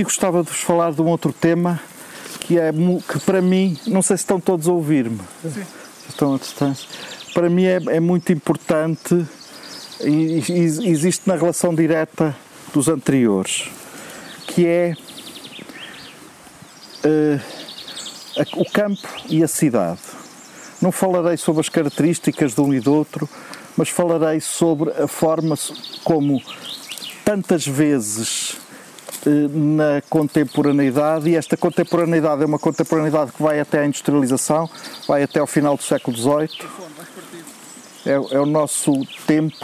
aqui gostava de vos falar de um outro tema que é que para mim, não sei se estão todos a ouvir-me, estão a distância, para mim é, é muito importante e, e existe na relação direta dos anteriores, que é uh, o campo e a cidade. Não falarei sobre as características de um e do outro, mas falarei sobre a forma como tantas vezes na contemporaneidade, e esta contemporaneidade é uma contemporaneidade que vai até à industrialização, vai até ao final do século XVIII. É, é o nosso tempo,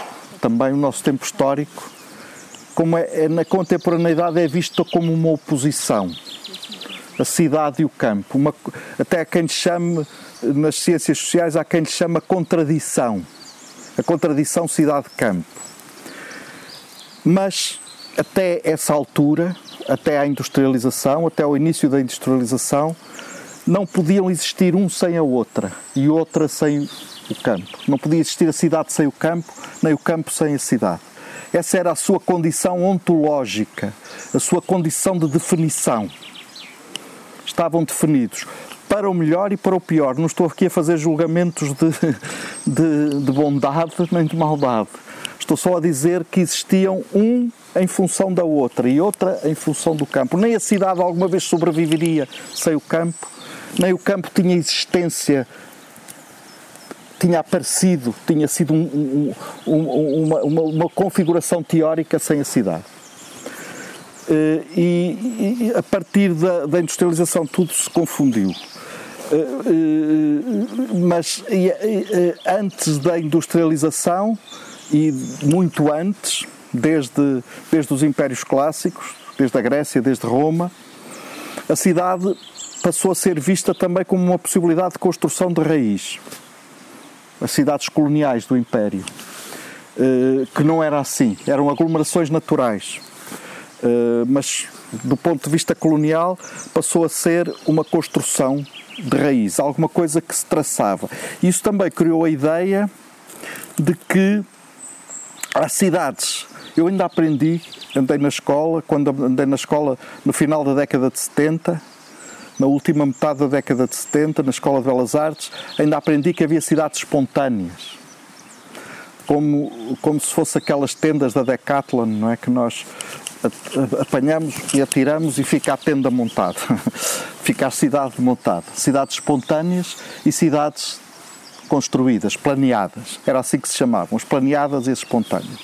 também o nosso tempo histórico, como é, é, na contemporaneidade é visto como uma oposição, a cidade e o campo. Uma, até há quem chame, nas ciências sociais, há quem lhe chame a contradição. A contradição cidade-campo. Mas até essa altura, até à industrialização, até ao início da industrialização, não podiam existir um sem a outra e outra sem o campo. Não podia existir a cidade sem o campo, nem o campo sem a cidade. Essa era a sua condição ontológica, a sua condição de definição. Estavam definidos para o melhor e para o pior. Não estou aqui a fazer julgamentos de, de, de bondade nem de maldade. Estou só a dizer que existiam um em função da outra e outra em função do campo. Nem a cidade alguma vez sobreviveria sem o campo, nem o campo tinha existência tinha aparecido, tinha sido um, um, um, uma, uma, uma, configuração teórica sem a cidade. Eh, e, e a partir da, da, industrialização tudo se confundiu. Eh, eh, mas antes da industrialização e muito antes, desde, desde os impérios clássicos, desde a Grécia, desde Roma, a cidade passou a ser vista também como uma possibilidade de construção de raiz as cidades coloniais do Império, eh, que não era assim, eram aglomerações naturais. Eh, mas do ponto de vista colonial passou a ser uma construção de raiz, alguma coisa que se traçava. Isso também criou a ideia de que as cidades. Eu ainda aprendi, andei na escola, quando andei na escola no final da década de 70, na última metade da década de 70, na Escola de Belas Artes, ainda aprendi que havia cidades espontâneas. Como, como se fosse aquelas tendas da Decathlon, não é? Que nós apanhamos e atiramos e fica a tenda montada. fica a cidade montada. Cidades espontâneas e cidades construídas, planeadas. Era assim que se chamavam, as planeadas e as espontâneas.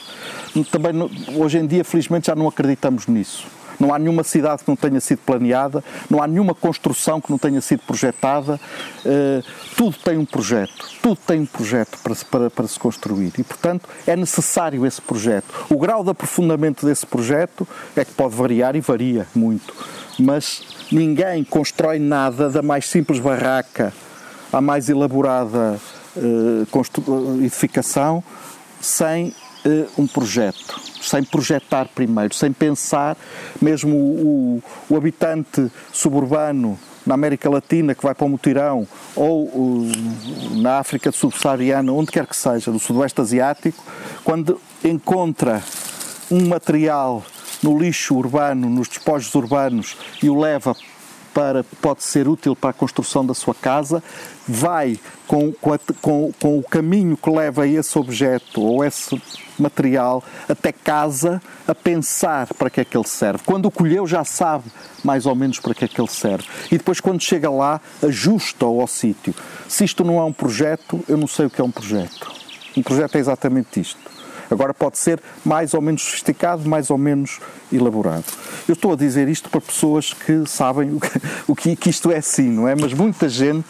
Também, hoje em dia, felizmente, já não acreditamos nisso não há nenhuma cidade que não tenha sido planeada, não há nenhuma construção que não tenha sido projetada. Uh, tudo tem um projeto, tudo tem um projeto para, para, para se construir e, portanto, é necessário esse projeto. O grau de aprofundamento desse projeto é que pode variar e varia muito, mas ninguém constrói nada da mais simples barraca à mais elaborada uh, edificação sem uh, um projeto sem projetar primeiro, sem pensar, mesmo o, o, o habitante suburbano na América Latina que vai para o mutirão ou o, na África subsaariana, onde quer que seja, no Sudoeste Asiático, quando encontra um material no lixo urbano, nos despojos urbanos e o leva para, pode ser útil para a construção da sua casa, vai com, com, a, com, com o caminho que leva a esse objeto ou esse material até casa a pensar para que é que ele serve. Quando o colheu já sabe mais ou menos para que é que ele serve. E depois quando chega lá ajusta-o ao sítio. Se isto não é um projeto, eu não sei o que é um projeto. Um projeto é exatamente isto. Agora pode ser mais ou menos sofisticado, mais ou menos elaborado. Eu estou a dizer isto para pessoas que sabem o que, que isto é assim, não é? Mas muita gente,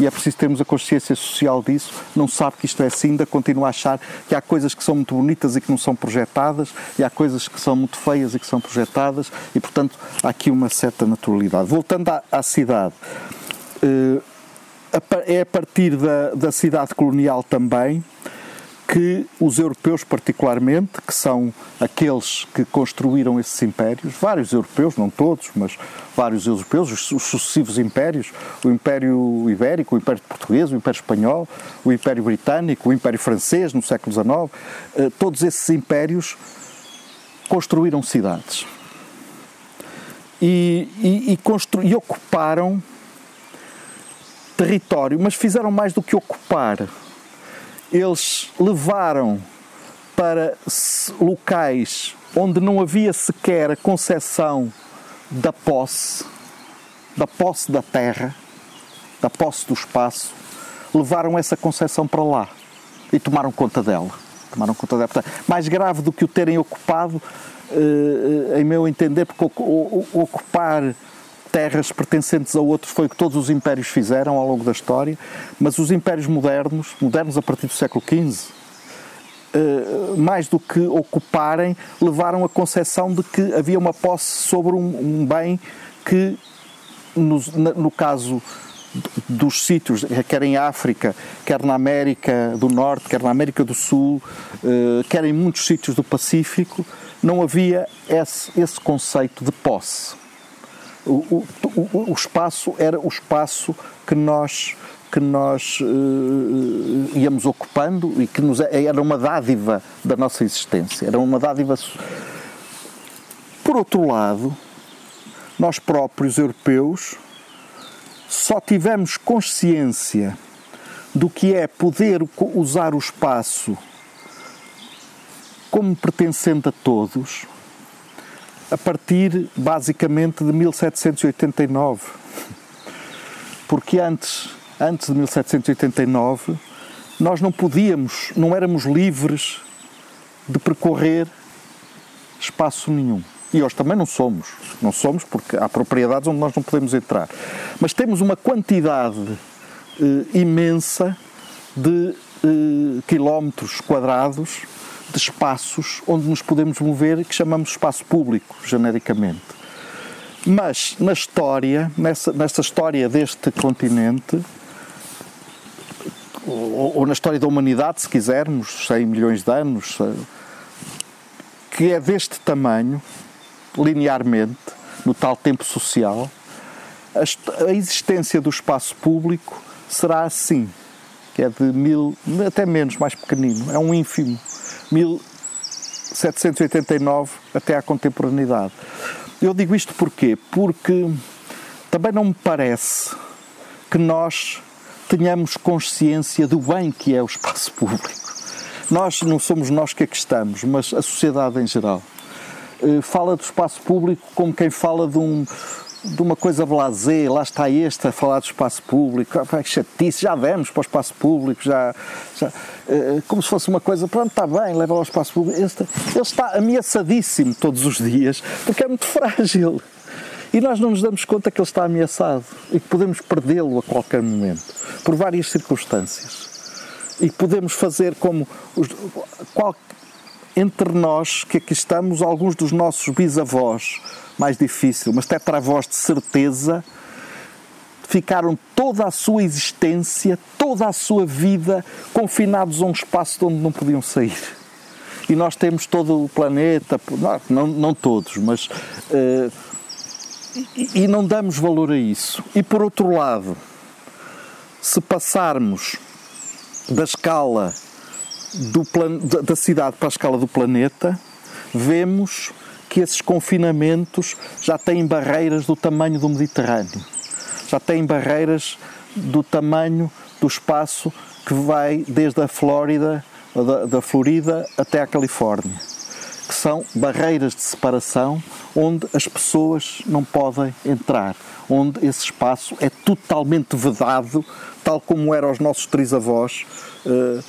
e é preciso termos a consciência social disso, não sabe que isto é assim, ainda continua a achar que há coisas que são muito bonitas e que não são projetadas, e há coisas que são muito feias e que são projetadas, e portanto há aqui uma certa naturalidade. Voltando à, à cidade. Eh, é a partir da, da cidade colonial também que os europeus, particularmente, que são aqueles que construíram esses impérios, vários europeus, não todos, mas vários europeus, os, sucessivos impérios, o Império Ibérico, o Império Português, o Império Espanhol, o Império Britânico, o Império Francês no século XIX, eh, todos esses impérios construíram cidades e, e, e, constru, e ocuparam território, mas fizeram mais do que ocupar. Eles levaram para locais onde não havia sequer a concepção da posse, da posse da terra, da posse do espaço, levaram essa concepção para lá e tomaram conta dela. Tomaram conta dela. mais grave do que o terem ocupado, eh, em meu entender, porque ocupar terras pertencentes a outros foi o que todos os impérios fizeram ao longo da história, mas os impérios modernos, modernos a partir do século XV, eh, mais do que ocuparem, levaram a concepção de que havia uma posse sobre um, bem que, no, no caso dos sítios, quer em África, quer na América do Norte, quer na América do Sul, eh, quer em muitos sítios do Pacífico, não havia esse, esse conceito de posse. O, o, o, espaço era o espaço que nós que nós uh, íamos ocupando e que nos, era uma dádiva da nossa existência, era uma dádiva. Por outro lado, nós próprios europeus só tivemos consciência do que é poder usar o espaço como pertencente a todos a partir basicamente de 1789. Porque antes, antes de 1789, nós não podíamos, não éramos livres de percorrer espaço nenhum. E hoje também não somos. Não somos porque há propriedades onde nós não podemos entrar. Mas temos uma quantidade eh, imensa de eh, quilómetros quadrados de espaços onde nos podemos mover que chamamos espaço público, genericamente. Mas na história, nessa, nessa história deste continente, ou, ou, na história da humanidade, se quisermos, 100 milhões de anos, eh, que é deste tamanho, linearmente, no tal tempo social, a, a existência do espaço público será assim, que é de mil, até menos, mais pequenino, é um ínfimo 1789 até à contemporaneidade. Eu digo isto porquê? Porque também não me parece que nós tenhamos consciência do bem que é o espaço público. Nós não somos nós que aqui estamos, mas a sociedade em geral. Eh, fala do espaço público como quem fala de um, de uma coisa blasé, lá está este a falar do espaço público, ah, que chatice, já vemos para o espaço público, já, já eh, como se fosse uma coisa, pronto, está bem, leva ao espaço público. Ele está, ele está ameaçadíssimo todos os dias, porque é muito frágil. E nós não nos damos conta que ele está ameaçado e que podemos perdê-lo a qualquer momento, por várias circunstâncias. E podemos fazer como os, qual, entre nós que aqui estamos, alguns dos nossos bisavós mais difícil, mas tetravós de certeza, ficaram toda a sua existência, toda a sua vida confinados a um espaço de onde não podiam sair. E nós temos todo o planeta, não, não todos, mas. Uh, e, e não damos valor a isso. E por outro lado, se passarmos da escala do plan, da cidade para a escala do planeta, vemos que esses confinamentos já têm barreiras do tamanho do Mediterrâneo, já têm barreiras do tamanho do espaço que vai desde a Flórida, da, da Florida até a Califórnia, que são barreiras de separação onde as pessoas não podem entrar, onde esse espaço é totalmente vedado, tal como eram os nossos trisavós eh,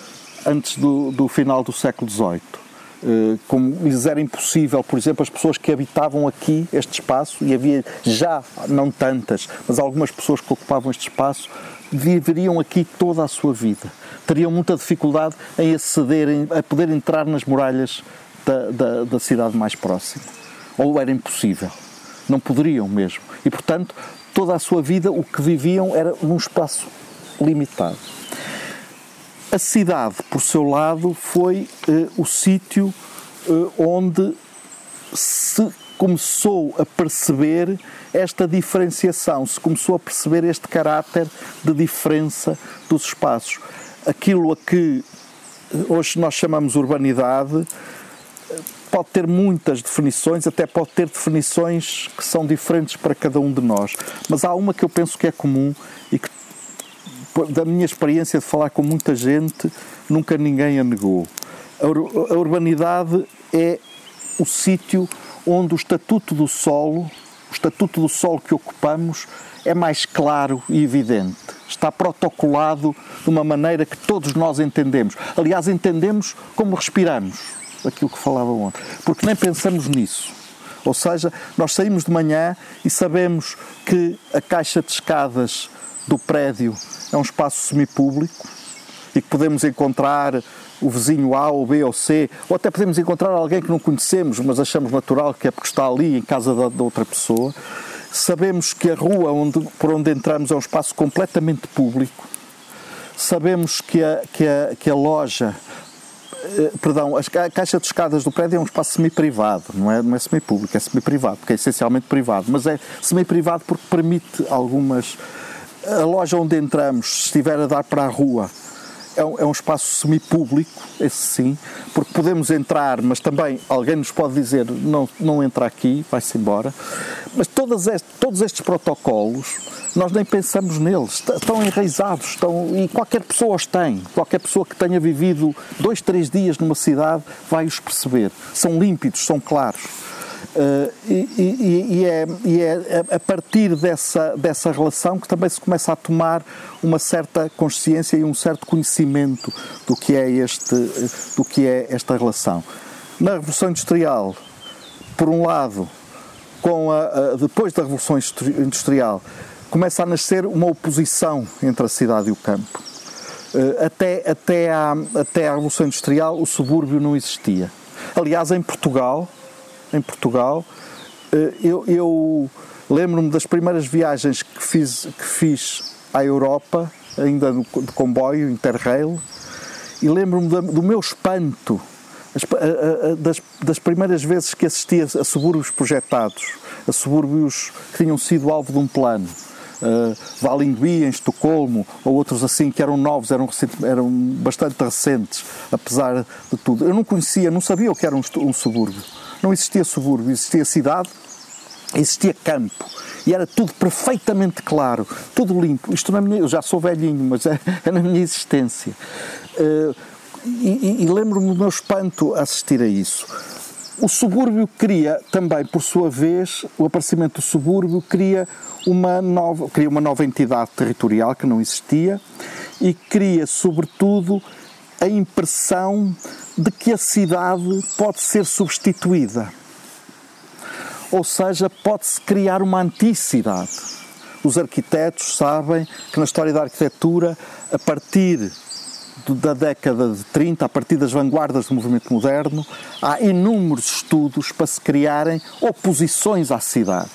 antes do, do final do século XVIII. Eh, como lhes era impossível, por exemplo, as pessoas que habitavam aqui este espaço, e havia já não tantas, mas algumas pessoas que ocupavam este espaço, viveriam aqui toda a sua vida. Teriam muita dificuldade em acederem, a poder entrar nas muralhas da, da, da cidade mais próxima. Ou era impossível. Não poderiam mesmo. E, portanto, toda a sua vida o que viviam era num espaço limitado. A cidade, por seu lado, foi uh, o sítio uh, onde se começou a perceber esta diferenciação, se começou a perceber este caráter de diferença dos espaços. Aquilo a que eh, hoje nós chamamos urbanidade pode ter muitas definições, até pode ter definições que são diferentes para cada um de nós. Mas há uma que eu penso que é comum e que, da minha experiência de falar com muita gente, nunca ninguém a negou. A urbanidade é o sítio onde o estatuto do solo, o estatuto do solo que ocupamos, é mais claro e evidente. Está protocolado de uma maneira que todos nós entendemos. Aliás, entendemos como respiramos, aquilo que falava ontem, porque nem pensamos nisso. Ou seja, nós saímos de manhã e sabemos que a caixa de escadas do prédio é um espaço semipúblico e que podemos encontrar o vizinho A ou B ou C, ou até podemos encontrar alguém que não conhecemos, mas achamos natural que é porque está ali em casa da, outra pessoa. Sabemos que a rua onde, por onde entramos é um espaço completamente público. Sabemos que a, que a, que a loja eh, perdão, a caixa de escadas do prédio é um espaço semi-privado, não é, não é semi-público, é semi-privado, porque é essencialmente privado, mas é semi-privado porque permite algumas. A loja onde entramos, se estiver a dar para a rua, é um, é um espaço semipúblico, esse sim, porque podemos entrar, mas também alguém nos pode dizer não, não entra aqui, vai-se embora. Mas todas todos estes protocolos, nós nem pensamos neles, estão enraizados, estão, e qualquer pessoa os tem, qualquer pessoa que tenha vivido dois, três dias numa cidade vai os perceber. São límpidos, são claros. Uh, e, e, e, é, e, é, a partir dessa, dessa relação que também se começa a tomar uma certa consciência e um certo conhecimento do que é, este, do que é esta relação. Na Revolução Industrial, por um lado, com a, a, depois da Revolução Industrial, começa a nascer uma oposição entre a cidade e o campo. Uh, até, até, à, até à Revolução Industrial, o subúrbio não existia. Aliás, em Portugal, em Portugal. Eh, eu, eu lembro-me das primeiras viagens que fiz, que fiz à Europa, ainda no, de comboio, Interrail, e lembro-me do meu espanto das, das, primeiras vezes que assisti a, a, subúrbios projetados, a subúrbios que tinham sido alvo de um plano. Uh, Valingui, em Estocolmo, ou outros assim que eram novos, eram, eram bastante recentes, apesar de tudo. Eu não conhecia, não sabia o que era um, um subúrbio. Não existia subúrbio, existia cidade, existia campo. E era tudo perfeitamente claro, tudo limpo. Isto na minha, eu já sou velhinho, mas é, é na minha existência. Uh, e, e, lembro-me do meu espanto a assistir a isso. O subúrbio cria também, por sua vez, o aparecimento do subúrbio cria uma nova, cria uma nova entidade territorial que não existia e cria, sobretudo, a impressão de que a cidade pode ser substituída. Ou seja, pode-se criar uma anticidade. Os arquitetos sabem que na história da arquitetura, a partir da década de 30, a partir das vanguardas do movimento moderno, há inúmeros estudos para se criarem oposições à cidade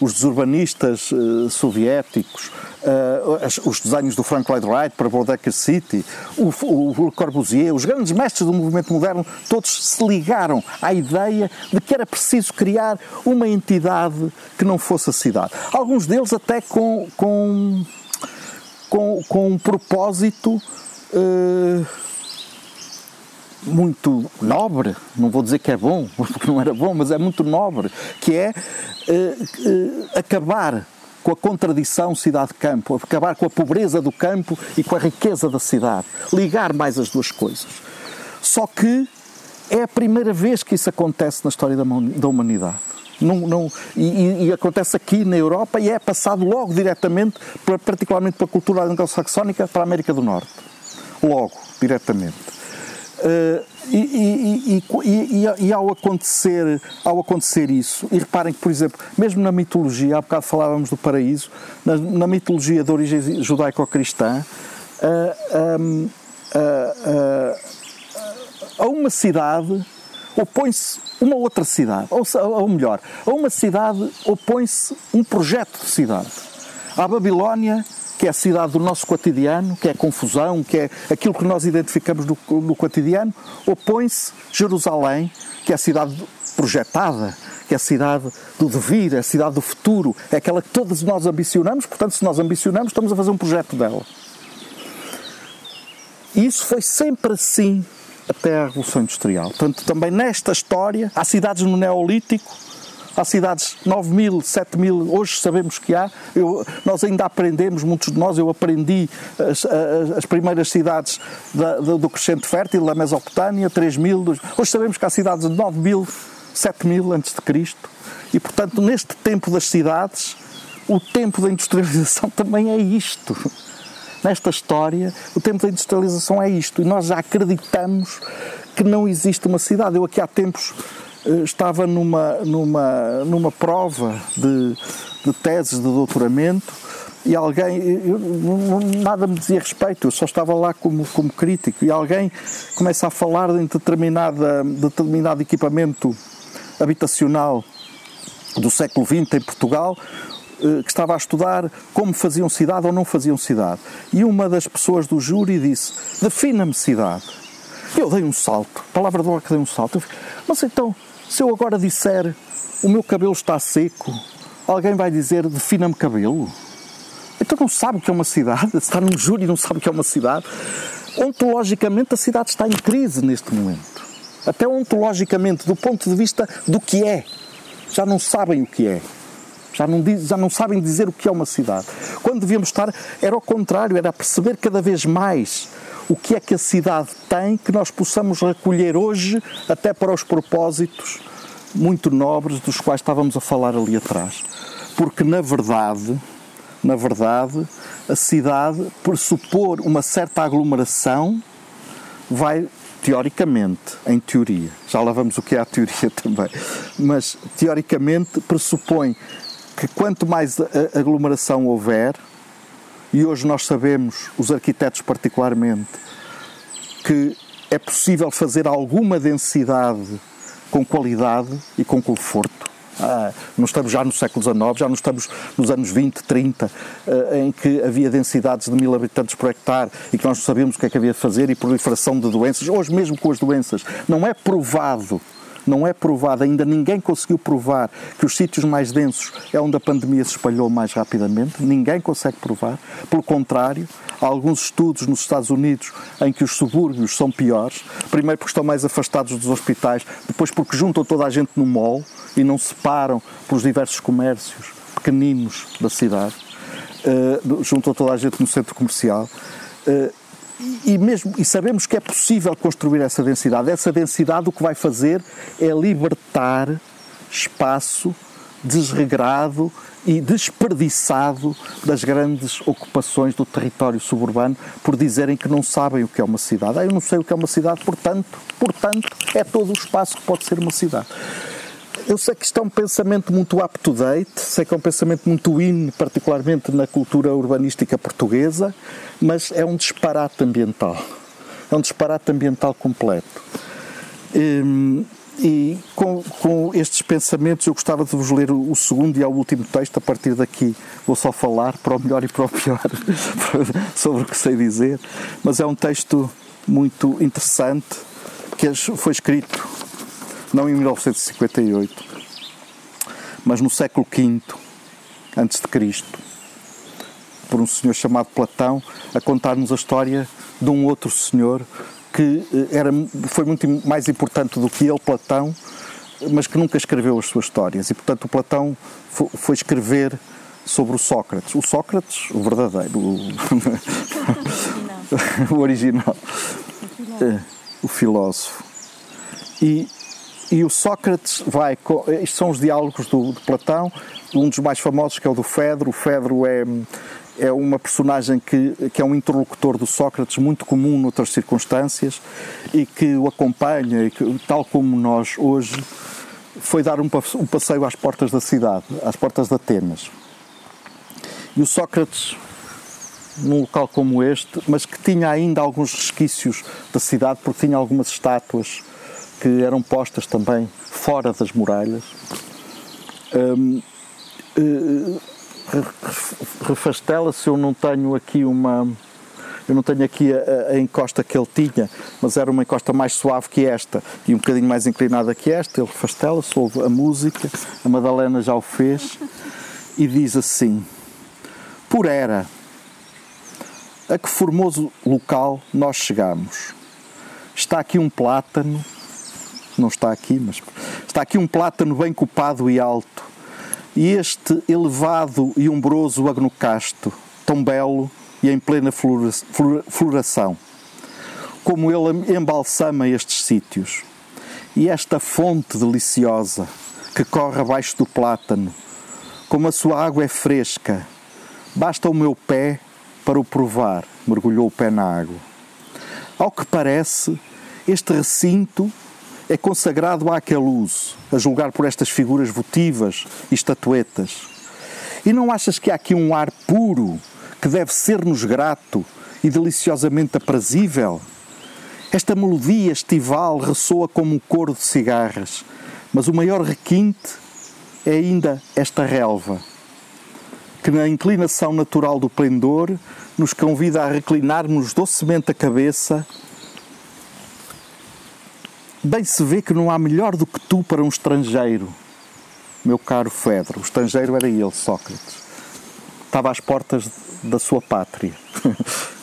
os urbanistas uh, soviéticos, uh, os desenhos do Frank Lloyd Wright para Bodecker City, o, o, o, Corbusier, os grandes mestres do movimento moderno, todos se ligaram à ideia de que era preciso criar uma entidade que não fosse a cidade. Alguns deles até com, com, com, com um propósito. Uh, muito nobre, não vou dizer que é bom, porque não era bom, mas é muito nobre, que é uh, uh, acabar com a contradição cidade-campo, acabar com a pobreza do campo e com a riqueza da cidade, ligar mais as duas coisas. Só que é a primeira vez que isso acontece na história da, da humanidade. Não, não, e, e, acontece aqui na Europa e é passado logo diretamente, particularmente para a cultura anglo-saxónica, para a América do Norte. Logo, diretamente. Uh, e, e, e, e, ao, acontecer, ao acontecer isso, e reparem que, por exemplo, mesmo na mitologia, há bocado falávamos do paraíso, na, na mitologia de origem judaico-cristã, uh, uh, a uma cidade opõe-se uma outra cidade, ou, ou melhor, a uma cidade opõe-se um projeto de cidade. A Babilónia que é a cidade do nosso cotidiano, que é a confusão, que é aquilo que nós identificamos no, no cotidiano, opõe-se Jerusalém, que é a cidade projetada, que é a cidade do devir, é a cidade do futuro, é aquela que todos nós ambicionamos, portanto, se nós ambicionamos, estamos a fazer um projeto dela. E isso foi sempre assim até à Revolução Industrial. Portanto, também nesta história, há cidades no Neolítico, há cidades 9 mil, 7 mil, hoje sabemos que há. Eu, nós ainda aprendemos, muitos de nós, eu aprendi as, as, as primeiras cidades da, do, crescente fértil, da Mesopotâmia, 3 mil. Hoje sabemos que há cidades de 9 mil, 7 mil antes de Cristo. E, portanto, neste tempo das cidades, o tempo da industrialização também é isto nesta história, o tempo da industrialização é isto. E nós já acreditamos que não existe uma cidade. Eu aqui há tempos estava numa, numa, numa prova de, de teses de doutoramento e alguém, eu, nada me dizia respeito, eu só estava lá como, como crítico, e alguém começa a falar de determinada, determinado equipamento habitacional do século XX em Portugal, eh, que estava a estudar como faziam cidade ou não faziam cidade. E uma das pessoas do júri disse: Defina-me cidade. Eu dei um salto, palavra de honra que dei um salto. Mas então, se eu agora disser o meu cabelo está seco, alguém vai dizer defina-me cabelo? Então não sabe o que é uma cidade, está num júri e não sabe o que é uma cidade. Ontologicamente a cidade está em crise neste momento. Até ontologicamente, do ponto de vista do que é. Já não sabem o que é. Já não, diz, já não sabem dizer o que é uma cidade. Quando devíamos estar, era o contrário, era perceber cada vez mais o que é que a cidade tem que nós possamos recolher hoje até para os propósitos muito nobres dos quais estávamos a falar ali atrás. Porque na verdade, na verdade, a cidade, por supor uma certa aglomeração, vai teoricamente, em teoria, já lá vamos o que é a teoria também, mas teoricamente pressupõe que quanto mais aglomeração houver, e hoje nós sabemos, os arquitetos particularmente, que é possível fazer alguma densidade com qualidade e com conforto. Ah, não estamos já no século XIX, já não estamos nos anos 20, 30, ah, em que havia densidades de mil habitantes por hectare e que nós não sabíamos o que é que havia de fazer e proliferação de doenças. Hoje, mesmo com as doenças, não é provado não é provado, ainda ninguém conseguiu provar que os sítios mais densos é onde a pandemia se espalhou mais rapidamente, ninguém consegue provar. Pelo contrário, há alguns estudos nos Estados Unidos em que os subúrbios são piores, primeiro porque estão mais afastados dos hospitais, depois porque juntam toda a gente no mall e não separam pelos diversos comércios pequeninos da cidade, uh, juntam toda a gente no centro comercial. Uh, e, mesmo, e sabemos que é possível construir essa densidade. Essa densidade o que vai fazer é libertar espaço desregrado e desperdiçado das grandes ocupações do território suburbano por dizerem que não sabem o que é uma cidade. Ah, eu não sei o que é uma cidade, portanto, portanto, é todo o espaço que pode ser uma cidade. Eu sei que isto é um pensamento muito up-to-date, sei que é um pensamento muito in, particularmente na cultura urbanística portuguesa, mas é um disparate ambiental. É um disparate ambiental completo. Hum, e com, com, estes pensamentos eu gostava de vos ler o, segundo e ao último texto. A partir daqui vou só falar para o melhor e para o pior sobre o que sei dizer. Mas é um texto muito interessante que foi escrito não em 1958, mas no século V antes de Cristo, por um senhor chamado Platão, a contar-nos a história de um outro senhor que eh, era, foi muito mais importante do que ele, Platão, mas que nunca escreveu as suas histórias. E, portanto, o Platão foi escrever sobre o Sócrates. O Sócrates, o verdadeiro, o, o original, o filósofo. E e o Sócrates vai. Estes são os diálogos do, de Platão, um dos mais famosos que é o do Fedro. O Fedro é, é uma personagem que, que é um interlocutor do Sócrates muito comum noutras circunstâncias e que o acompanha, e que, tal como nós hoje, foi dar um passeio às portas da cidade, às portas de Atenas. E o Sócrates, num local como este, mas que tinha ainda alguns resquícios da cidade, porque tinha algumas estátuas que eram postas também fora das muralhas. Um, uh, refastela-se, eu não tenho aqui uma. Eu não tenho aqui a, a, encosta que ele tinha, mas era uma encosta mais suave que esta e um bocadinho mais inclinada que esta. Ele refastela-se, ouve a música, a Madalena já o fez, e diz assim: Por era, a que formoso local nós chegamos está aqui um plátano, não está aqui, mas está aqui um plátano bem copado e alto, e este elevado e umbroso agnocasto, tão belo e em plena floração, como ele embalsama estes sítios. E esta fonte deliciosa que corre abaixo do plátano, como a sua água é fresca, basta o meu pé para o provar, mergulhou o pé na água. Ao que parece, este recinto é consagrado àquele uso, a julgar por estas figuras votivas e estatuetas. E não achas que há aqui um ar puro que deve ser-nos grato e deliciosamente aprazível? Esta melodia estival ressoa como um coro de cigarras, mas o maior requinte é ainda esta relva, que na inclinação natural do pendor nos convida a reclinarmos docemente a cabeça. Bem se vê que não há melhor do que tu para um estrangeiro, meu caro Fedro. O estrangeiro era ele, Sócrates. Estava às portas da sua pátria.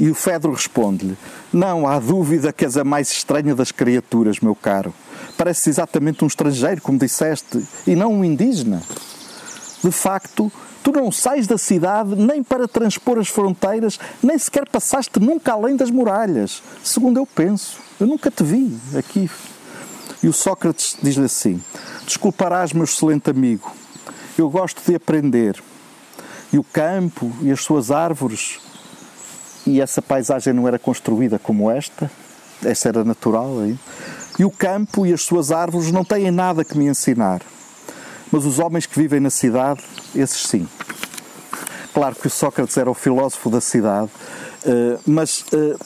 E o Fedro responde-lhe: Não há dúvida que és a mais estranha das criaturas, meu caro. Pareces exatamente um estrangeiro, como disseste, e não um indígena. De facto, tu não sais da cidade nem para transpor as fronteiras, nem sequer passaste nunca além das muralhas, segundo eu penso. Eu nunca te vi aqui. E o Sócrates diz-lhe assim: Desculparás, meu excelente amigo, eu gosto de aprender. E o campo e as suas árvores e essa paisagem não era construída como esta, esta era natural aí. E o campo e as suas árvores não têm nada que me ensinar. Mas os homens que vivem na cidade, esses sim. Claro que o Sócrates era o filósofo da cidade, eh, mas eh,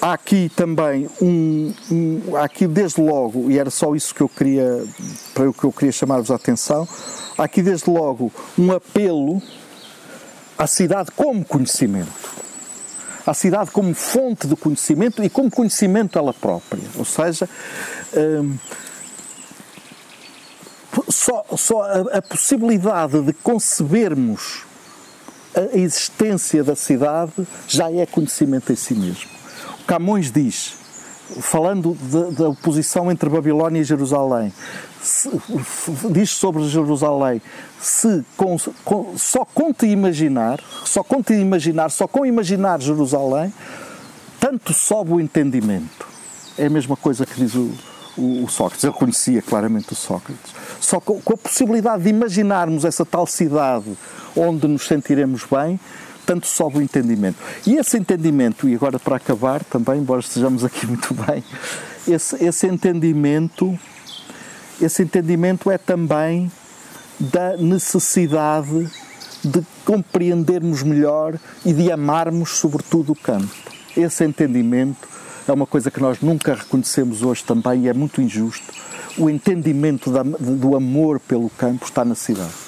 há aqui também um, um, aqui desde logo e era só isso que eu queria para o que eu queria chamar-vos a atenção há aqui desde logo um apelo à cidade como conhecimento à cidade como fonte de conhecimento e como conhecimento ela própria. Ou seja, hum, só, só a, a, possibilidade de concebermos a existência da cidade já é conhecimento em si mesmo. Camões diz, falando da oposição entre Babilónia e Jerusalém, se, diz sobre Jerusalém, se com, com, só com te imaginar, só com te imaginar, só com imaginar Jerusalém, tanto sobe o entendimento. É a mesma coisa que diz o, o, o Sócrates. Eu conhecia claramente o Sócrates. Só com, com a possibilidade de imaginarmos essa tal cidade onde nos sentiremos bem, tanto sobe o entendimento. E esse entendimento, e agora para acabar também, embora estejamos aqui muito bem, esse, esse entendimento esse entendimento é também da necessidade de compreendermos melhor e de amarmos, sobretudo, o campo. Esse entendimento é uma coisa que nós nunca reconhecemos hoje também e é muito injusto. O entendimento da, do amor pelo campo está na cidade.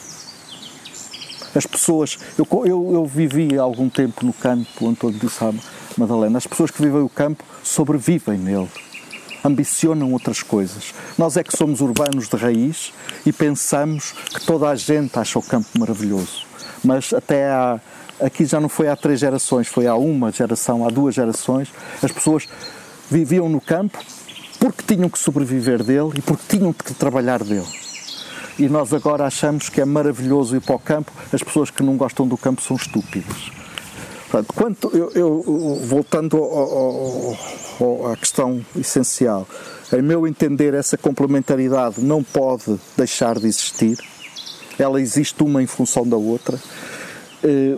As pessoas, eu, eu, eu vivi algum tempo no campo, Antônio disse à Madalena, as pessoas que vivem o campo sobrevivem nele ambicionam outras coisas. Nós é que somos urbanos de raiz e pensamos que toda a gente acha o campo maravilhoso. Mas até há, aqui já não foi há três gerações, foi há uma geração, há duas gerações, as pessoas viviam no campo porque tinham que sobreviver dele e porque tinham que trabalhar dele. E nós agora achamos que é maravilhoso ir para o campo, as pessoas que não gostam do campo são estúpidas. Portanto, quanto eu, eu voltando ao, ao, à questão essencial, em meu entender, essa complementaridade não pode deixar de existir. Ela existe uma em função da outra. Eh,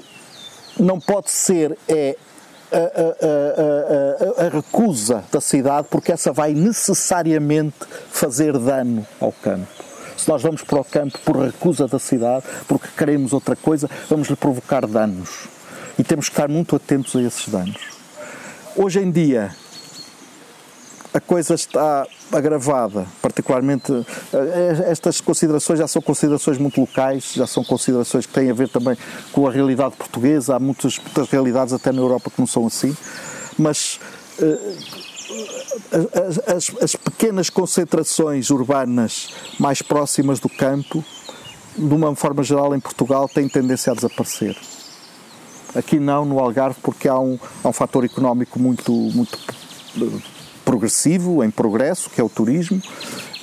não pode ser é a, a, a, a, recusa da cidade, porque essa vai necessariamente fazer dano ao campo. Se nós vamos para o campo por recusa da cidade, porque queremos outra coisa, vamos lhe provocar danos. E temos que estar muito atentos a esses danos. Hoje em dia, a coisa está agravada, particularmente eh, estas considerações já são considerações muito locais, já são considerações que têm a ver também com a realidade portuguesa, há muitas, muitas realidades até na Europa que não são assim, mas uh, as, as, as pequenas concentrações urbanas mais próximas do campo, de uma forma geral em Portugal, têm tendência a desaparecer. Aqui não, no Algarve, porque há um, há um fator económico muito, muito progressivo, em progresso, que é o turismo,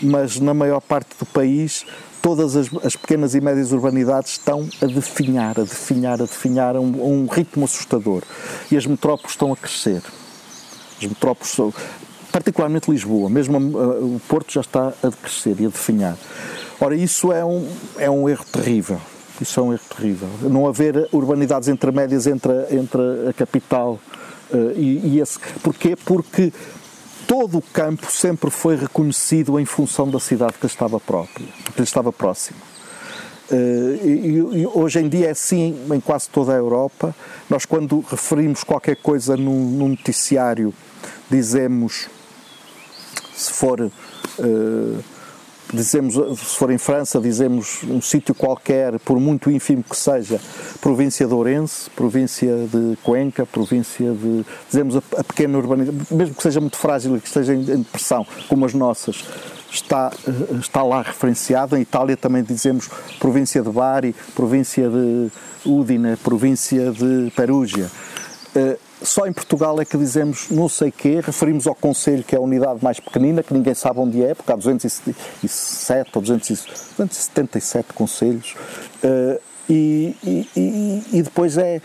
mas na maior parte do país todas as, as, pequenas e médias urbanidades estão a definhar, a definhar, a definhar a um, a um ritmo assustador. E as metrópoles estão a crescer. As metrópoles, particularmente Lisboa, mesmo o Porto já está a crescer e a definhar. Ora, isso é um, é um erro terrível. Isso é um erro terrível. Não haver urbanidades intermédias entre, entre a capital uh, e, e esse. Porquê? Porque todo o campo sempre foi reconhecido em função da cidade que estava própria, que estava próxima. Uh, e, e, hoje em dia é assim em quase toda a Europa. Nós, quando referimos qualquer coisa num, num noticiário, dizemos, se for uh, dizemos, se for em França, dizemos um sítio qualquer, por muito ínfimo que seja, província de Ourense, província de Cuenca, província de. dizemos a, a pequena urbanidade, mesmo que seja muito frágil e que esteja em, em depressão, como as nossas, está, eh, está lá referenciada. Em Itália também dizemos província de Bari, província de Udine, província de Perugia. Uh, só em Portugal é que dizemos não sei quê, referimos ao Conselho, que é a unidade mais pequenina, que ninguém sabe onde é, porque há 207 ou 277 conselhos, uh, e, e, e, depois é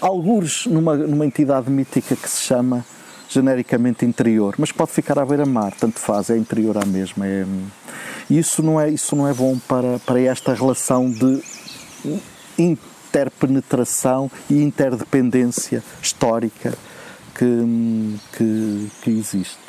algures numa, numa entidade mítica que se chama genericamente interior, mas pode ficar à beira-mar, tanto faz, é interior à mesma. É, e isso não é, isso não é bom para, para esta relação de interpenetração e interdependência histórica que, que, que existe.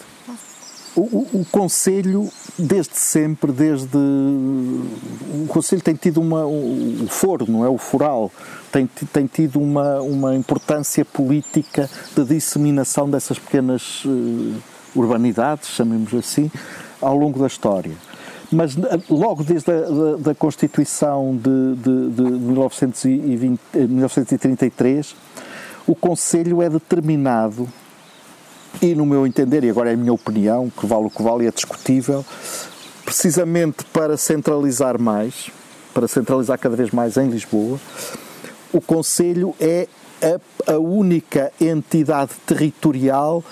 O, o, o, Conselho, desde sempre, desde. O Conselho tem tido uma. O, o foro, não é? O foral, tem, tem tido uma, uma importância política de disseminação dessas pequenas uh, urbanidades, chamemos assim, ao longo da história mas eh, logo desde a da, da Constituição de, de, de 1920, 1933, eh, o Conselho é determinado, e no meu entender, e agora é a minha opinião, que vale o que vale é discutível, precisamente para centralizar mais, para centralizar cada vez mais em Lisboa, o Conselho é a, a única entidade territorial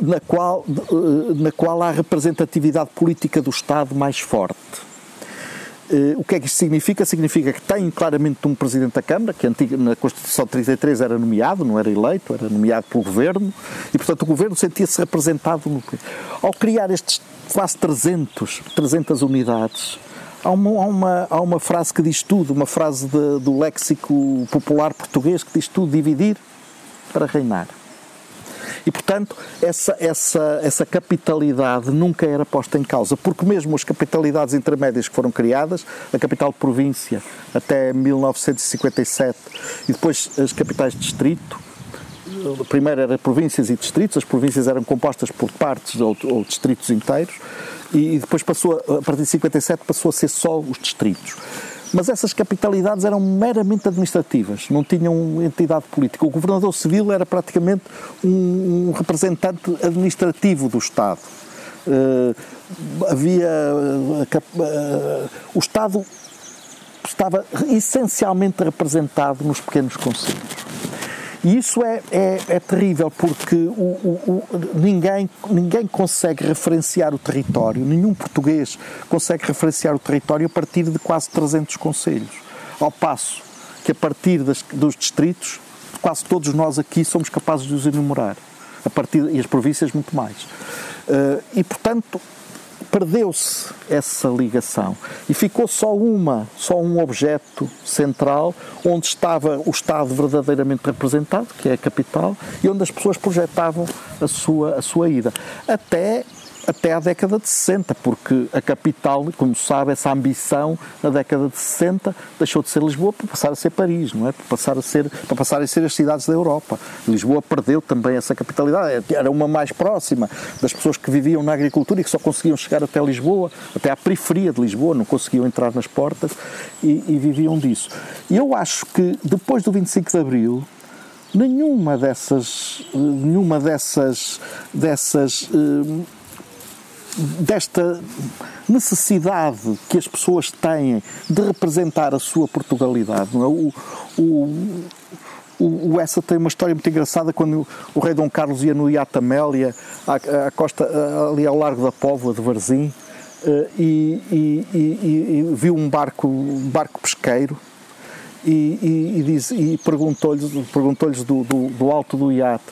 na qual, eh, na qual há representatividade política do Estado mais forte. Eh, o que é que isto significa? Significa que tem claramente um Presidente da Câmara, que na Constituição de 33 era nomeado, não era eleito, era nomeado pelo Governo, e portanto o Governo sentia-se representado no... Ao criar estes quase 300, 300 unidades, há uma, há uma, há uma frase que diz tudo, uma frase de, do léxico popular português que diz tudo, dividir para reinar. E, portanto, essa, essa, essa capitalidade nunca era posta em causa, porque mesmo as capitalidades intermédias que foram criadas, a capital de província até 1957 e depois as capitais de distrito, primeiro era províncias e distritos, as províncias eram compostas por partes ou, ou distritos inteiros, e depois passou, a partir de 57 passou a ser só os distritos. Mas essas capitalidades eram meramente administrativas, não tinham entidade política. O governador civil era praticamente um, um representante administrativo do Estado. Uh, havia. Uh, o Estado estava essencialmente representado nos pequenos conselhos. E isso é, é, é terrível porque o, o, o, ninguém, ninguém consegue referenciar o território, nenhum português consegue referenciar o território a partir de quase 300 conselhos. Ao passo que a partir das, dos distritos, quase todos nós aqui somos capazes de os enumerar. A partir, e as províncias muito mais. Uh, e, portanto, perdeu-se essa ligação e ficou só uma, só um objeto central onde estava o Estado verdadeiramente representado, que é a capital, e onde as pessoas projetavam a sua, a sua ida. Até até à década de 60, porque a capital, como sabe, essa ambição na década de 60 deixou de ser Lisboa para passar a ser Paris, não é? Para passar a ser, para passar a ser as cidades da Europa. Lisboa perdeu também essa capitalidade, era uma mais próxima das pessoas que viviam na agricultura e que só conseguiam chegar até Lisboa, até à periferia de Lisboa, não conseguiam entrar nas portas e, e viviam disso. E eu acho que depois do 25 de Abril, nenhuma dessas, nenhuma dessas, dessas eh, desta necessidade que as pessoas têm de representar a sua Portugalidade. É? o, o, o, o Essa tem uma história muito engraçada quando o, rei Dom Carlos ia no iate Amélia, à, à costa, ali ao largo da Póvoa de Varzim, uh, e, e, e, e, viu um barco, um barco pesqueiro e, e, e, e perguntou-lhes perguntou do, do, do, alto do iate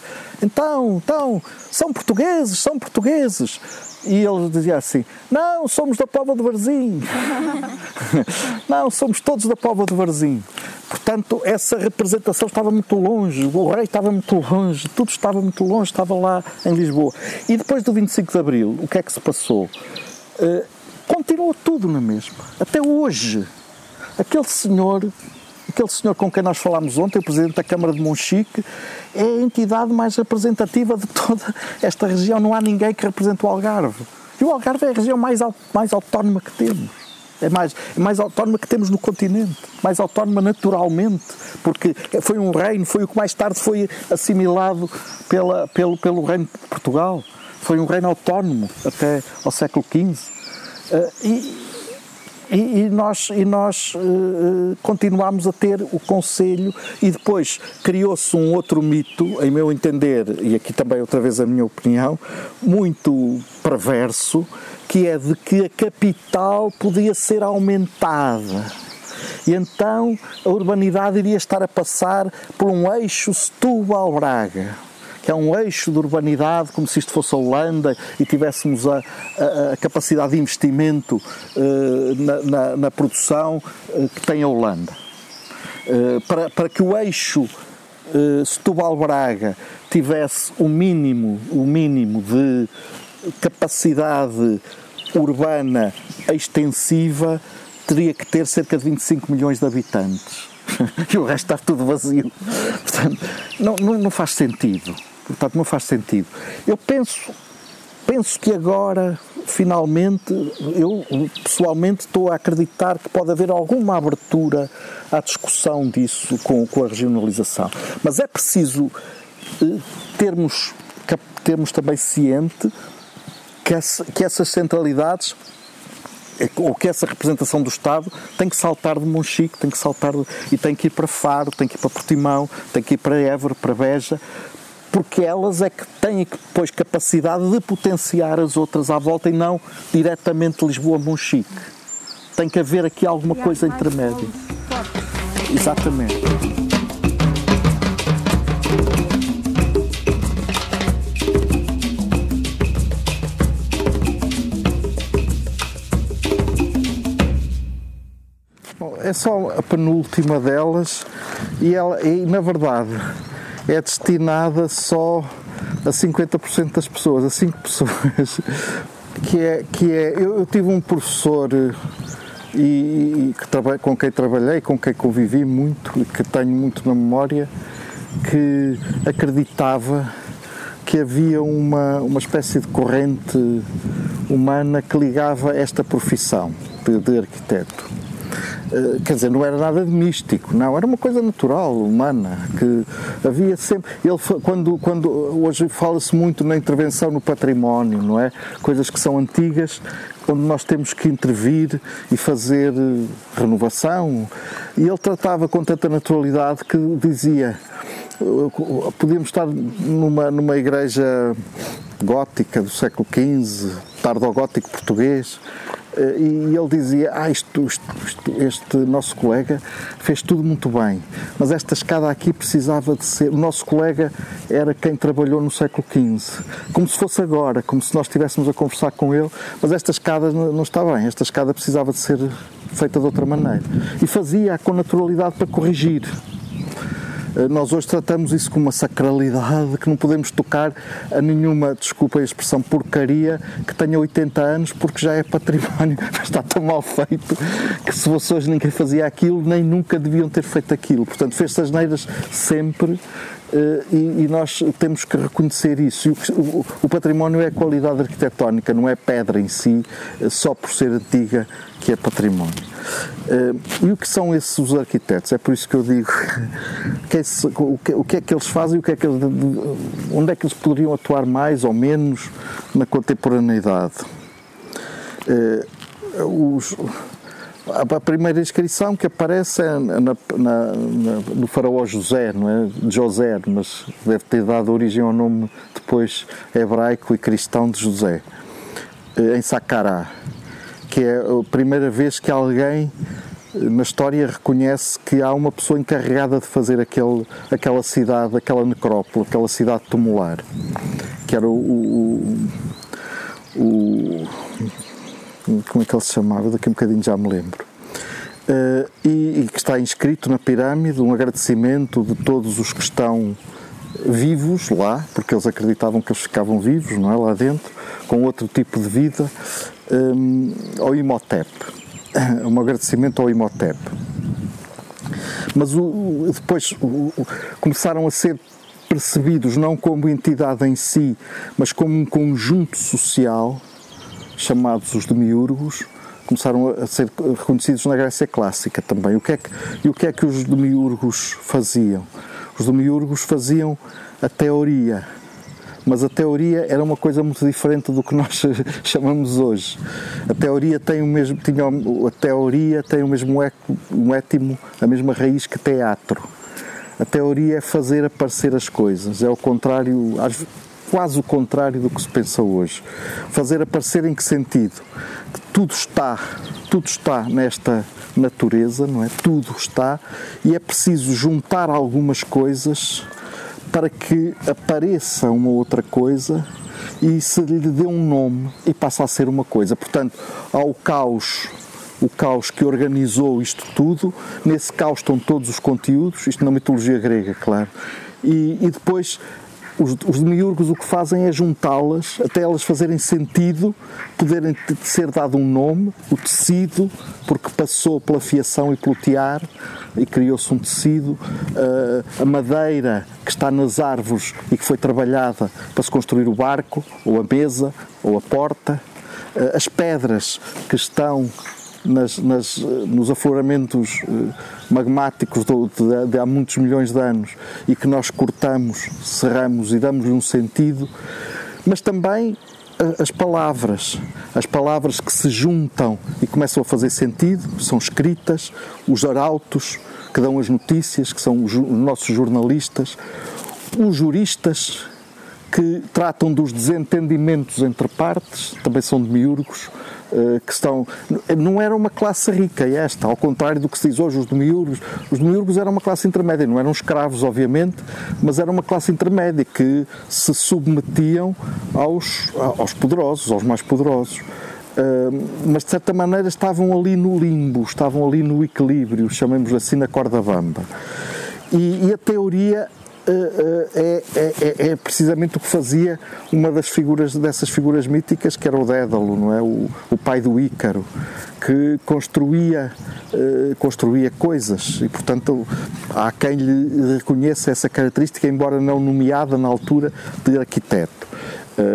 então, então, são portugueses, são portugueses. E ele dizia assim não, somos da Póvoa de Varzim. Não, somos todos da Póvoa de Varzim. Portanto, essa representação estava muito longe o rei estava muito longe, tudo estava muito longe estava lá em Lisboa. E depois do 25 de Abril, o que é que se passou? Uh, continuou tudo na mesma, até hoje. Aquele senhor aquele senhor com quem nós falámos ontem, o Presidente da Câmara de Monchique, é a entidade mais representativa de toda esta região. Não há ninguém que represente o Algarve. E o Algarve é a região mais, mais autónoma que temos. É mais, é mais autónoma que temos no continente, mais autónoma naturalmente, porque foi um reino, foi o que mais tarde foi assimilado pela, pelo, pelo reino de Portugal. Foi um reino autónomo até ao século XV. Uh, e, e, e nós, e nós uh, continuámos a ter o Conselho e depois criou-se um outro mito, em meu entender, e aqui também outra vez a minha opinião, muito perverso, que é de que a capital podia ser aumentada. E então a urbanidade iria estar a passar por um eixo Setúbal-Braga é um eixo de urbanidade, como se isto fosse a Holanda e tivéssemos a, a, a capacidade de investimento uh, na, na, na, produção uh, que tem a Holanda. Uh, para, para que o eixo Setúbal-Braga tivesse o mínimo, o mínimo de capacidade urbana extensiva, teria que ter cerca de 25 milhões de habitantes. e o resto está tudo vazio. Portanto, não, não, não faz sentido. Portanto, não faz sentido. Eu penso, penso que agora, finalmente, eu pessoalmente estou a acreditar que pode haver alguma abertura à discussão disso com, com a regionalização. Mas é preciso eh, termos, termos também ciente que, essa, que essas centralidades é ou que essa representação do Estado tem que saltar de Monchique, tem que saltar de, e tem que ir para Faro, tem que ir para Portimão, tem que ir para Évora, para Beja, porque elas é que têm depois capacidade de potenciar as outras à volta e não diretamente Lisboa-Monchique. Tem que haver aqui alguma coisa intermédia. Exatamente. Bom, é só a penúltima delas e, ela, e na verdade é destinada só a 50% das pessoas, a 5 pessoas. Que é, que é eu, eu tive um professor e, e que, com quem trabalhei, com quem convivi muito que tenho muito na memória, que acreditava que havia uma, uma espécie de corrente humana que ligava esta profissão de, de arquiteto eh, quer dizer, não era nada de místico, não, era uma coisa natural, humana, que havia sempre, ele quando, quando hoje fala-se muito na intervenção no património, não é? Coisas que são antigas, onde nós temos que intervir e fazer eh, renovação, e ele tratava com tanta naturalidade que dizia, eh, podíamos estar numa, numa igreja gótica do século XV, tardogótico português, e ele dizia: Ah, isto, isto, este nosso colega fez tudo muito bem, mas esta escada aqui precisava de ser. O nosso colega era quem trabalhou no século XV, como se fosse agora, como se nós estivéssemos a conversar com ele, mas esta escada não está bem, esta escada precisava de ser feita de outra maneira. E fazia com naturalidade para corrigir. Eh, nós hoje tratamos isso com uma sacralidade que não podemos tocar a nenhuma, desculpa a expressão, porcaria que tenha 80 anos porque já é património, está tão mal feito que se fosse hoje ninguém fazia aquilo, nem nunca deviam ter feito aquilo. Portanto, fez-se as neiras sempre e, e, nós temos que reconhecer isso. O, o, o, património é a qualidade arquitetónica, não é pedra em si, uh, só por ser antiga que é património. Uh, e o que são esses os arquitetos? É por isso que eu digo que é esse, o, que, o, que, é que eles fazem, o que é que eles, onde é que eles poderiam atuar mais ou menos na contemporaneidade. Os, a primeira inscrição que aparece é na, na, na, no faraó José, não é? José, mas deve ter dado origem ao nome depois hebraico e cristão de José, eh, em Saqqarah, que é a primeira vez que alguém eh, na história reconhece que há uma pessoa encarregada de fazer aquele, aquela cidade, aquela necrópole, aquela cidade tumular, que era o, o, o como é que ele se chamava, daqui a um bocadinho já me lembro. Uh, e, e, que está inscrito na pirâmide um agradecimento de todos os que estão vivos lá, porque eles acreditavam que eles ficavam vivos, não é, lá dentro, com outro tipo de vida, um, eh, ao Imhotep, um agradecimento ao Imhotep. Mas o, depois o, começaram a ser percebidos não como entidade em si, mas como um conjunto social chamados os demiurgos, começaram a ser reconhecidos na Grécia Clássica também. O que é que, e o que é que os demiurgos faziam? Os demiurgos faziam a teoria, mas a teoria era uma coisa muito diferente do que nós chamamos hoje. A teoria tem o mesmo, tinha, a teoria tem o mesmo étimo, a mesma raiz que teatro. A teoria é fazer aparecer as coisas, é o contrário, quase o contrário do que se pensa hoje. Fazer aparecer em que sentido? Que tudo está, tudo está nesta natureza, não é? Tudo está e é preciso juntar algumas coisas para que apareça uma outra coisa e se lhe dê um nome e passa a ser uma coisa. Portanto, ao caos o caos que organizou isto tudo. Nesse caos estão todos os conteúdos, isto na mitologia grega, claro. E, e depois os, os demiurgos o que fazem é juntá-las até elas fazerem sentido, poderem ser dado um nome, o tecido, porque passou pela fiação e pelo tiar e criou-se um tecido, uh, a madeira que está nas árvores e que foi trabalhada para se construir o barco, ou a mesa, ou a porta, uh, as pedras que estão nas, nas, nos afloramentos eh, magmáticos de, de, há muitos milhões de anos e que nós cortamos, serramos e damos-lhe um sentido, mas também as palavras, as palavras que se juntam e começam a fazer sentido, são escritas, os arautos que dão as notícias, que são os nossos jornalistas, os juristas que tratam dos desentendimentos entre partes, também são demiurgos, eh, que estão. Não era uma classe rica esta, ao contrário do que se diz hoje, os demiurgos. Os demiurgos eram uma classe intermédia, não eram escravos, obviamente, mas era uma classe intermédia que se submetiam aos, aos poderosos, aos mais poderosos. Mas de certa maneira estavam ali no limbo, estavam ali no equilíbrio, chamemos assim na corda bamba. E, e a teoria é, é, é, precisamente o que fazia uma das figuras dessas figuras míticas, que era o Dédalo, não é? O, o pai do Ícaro, que construía, eh, construía coisas e, portanto, há quem lhe reconheça essa característica, embora não nomeada na altura de arquiteto.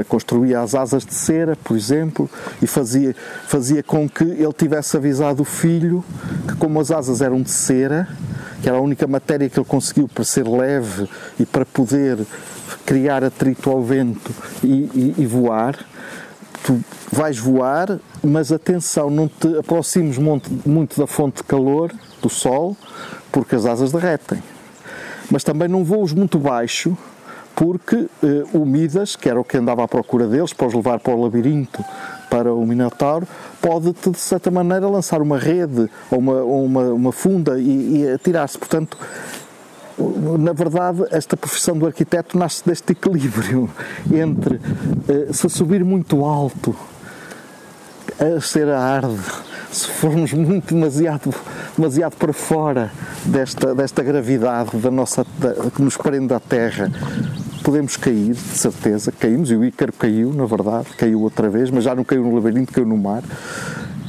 Construía as asas de cera, por exemplo, e fazia, fazia com que ele tivesse avisado o filho que, como as asas eram de cera, que era a única matéria que ele conseguiu para ser leve e para poder criar atrito ao vento e, e, e voar. Tu vais voar, mas atenção, não te aproximes muito, muito da fonte de calor, do sol, porque as asas derretem. Mas também não voos muito baixo, porque eh, o Midas, que era o que andava à procura deles, para os levar para o labirinto, para o Minotauro, pode-te, de certa maneira, lançar uma rede ou uma, ou uma, uma funda e, e atirar-se. Portanto, na verdade, esta profissão do arquiteto nasce deste equilíbrio entre eh, se subir muito alto, a ser a arde, se formos muito demasiado, demasiado para fora desta, desta gravidade da nossa, da, que nos prende à Terra, podemos cair, de certeza, caímos, e o Ícaro caiu, na verdade, caiu outra vez, mas já não caiu no labirinto, caiu no mar.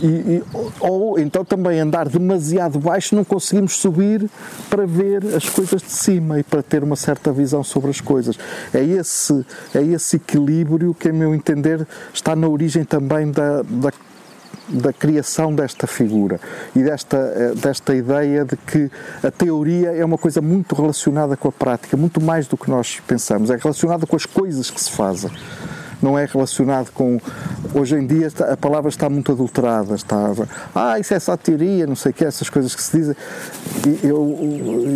E, e, ou então também andar demasiado baixo, não conseguimos subir para ver as coisas de cima e para ter uma certa visão sobre as coisas. É esse, é esse equilíbrio que, a meu entender, está na origem também da, da da criação desta figura e desta, eh, desta ideia de que a teoria é uma coisa muito relacionada com a prática, muito mais do que nós pensamos, é relacionada com as coisas que se fazem. Não é relacionado com. Hoje em dia a palavra está muito adulterada. Está, ah, isso é só teoria, não sei o que, essas coisas que se dizem. E, eu,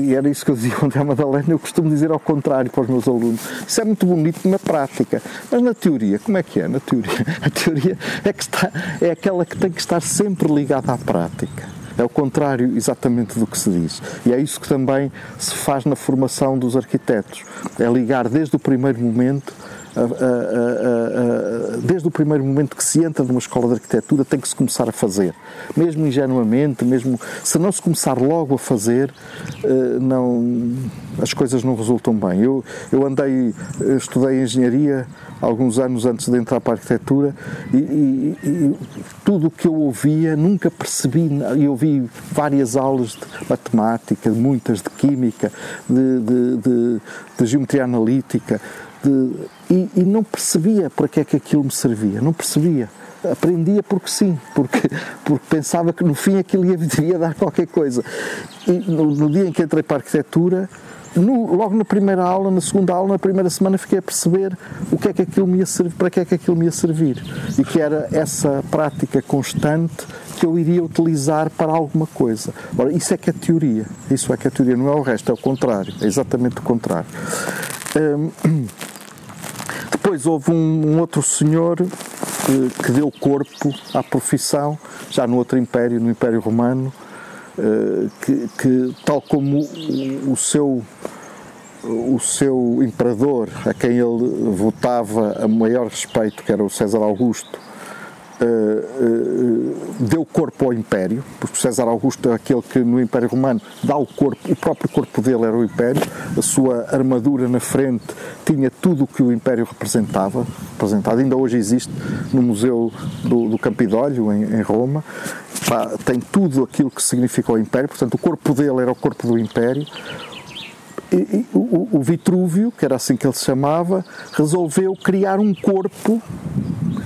e era isso que eu dizia ontem à Madalena, eu costumo dizer ao contrário para os meus alunos. Isso é muito bonito na prática, mas na teoria, como é que é? Na teoria, a teoria é, que está, é aquela que tem que estar sempre ligada à prática. É o contrário exatamente do que se diz. E é isso que também se faz na formação dos arquitetos. É ligar desde o primeiro momento desde o primeiro momento que se entra numa escola de arquitetura tem que se começar a fazer, mesmo ingenuamente, mesmo se não se começar logo a fazer, eh, não, as coisas não resultam bem. Eu, eu andei, estudei engenharia alguns anos antes de entrar para a arquitetura e, e, e tudo o que eu ouvia nunca percebi, eu ouvi várias aulas de matemática, muitas de química, de, de, de, de geometria analítica, de, e, e, não percebia para que é que aquilo me servia, não percebia. Aprendia porque sim, porque, porque pensava que no fim aquilo ia, ia dar qualquer coisa. E no, no dia em que entrei para a arquitetura, no, logo na primeira aula, na segunda aula, na primeira semana, fiquei a perceber o que é que aquilo me ia servir, para que é que aquilo me ia servir. E que era essa prática constante que eu iria utilizar para alguma coisa. Ora, isso é que é teoria. Isso é que é teoria, não é o resto, é o contrário. É exatamente o contrário. Hum, depois houve um, um outro senhor eh, que deu corpo à profissão, já no outro império, no Império Romano, eh, que, que, tal como o seu o seu imperador, a quem ele votava a maior respeito, que era o César Augusto, uh, uh, deu corpo ao Império, porque César Augusto é aquele que no Império Romano dá o corpo, o próprio corpo dele era o Império, a sua armadura na frente tinha tudo o que o Império representava, representado, ainda hoje existe no Museu do, do Campidólio, em, em Roma, tem tudo aquilo que significa o Império, portanto o corpo dele era o corpo do Império, e, e, o, o Vitrúvio, que era assim que ele se chamava, resolveu criar um corpo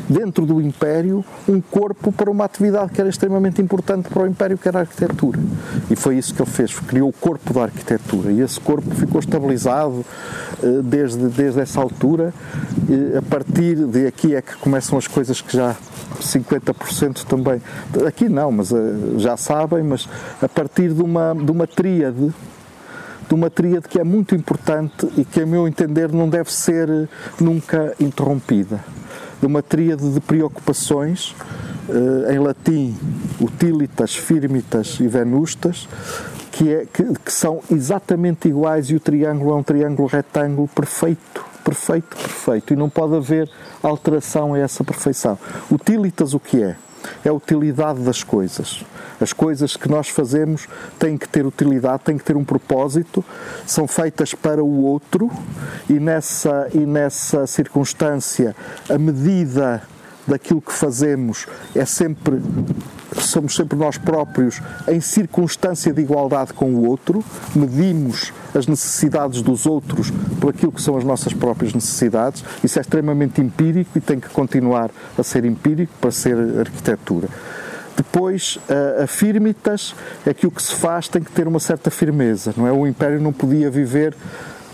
dentro do Império um corpo para uma atividade que era extremamente importante para o Império, que era a arquitetura. E foi isso que ele fez, criou o corpo da arquitetura. E esse corpo ficou estabilizado eh, desde, desde essa altura. E a partir de aqui é que começam as coisas que já 50% também, aqui não, mas eh, já sabem, mas a partir de uma, de uma tríade de uma tríade que é muito importante e que, a meu entender, não deve ser nunca interrompida de uma tríade de preocupações, eh, em latim, utilitas, firmitas e venustas, que, é, que, que são exatamente iguais e o triângulo é um triângulo retângulo perfeito perfeito, perfeito, e não pode haver alteração a essa perfeição. Utilitas o que é? É a utilidade das coisas. As coisas que nós fazemos têm que ter utilidade, têm que ter um propósito, são feitas para o outro e nessa, e nessa circunstância a medida daquilo que fazemos é sempre somos sempre nós próprios em circunstância de igualdade com o outro, medimos as necessidades dos outros por aquilo que são as nossas próprias necessidades. Isso é extremamente empírico e tem que continuar a ser empírico para ser arquitetura. Depois, a, a firmitas é que o que se faz tem que ter uma certa firmeza, não é? O Império não podia viver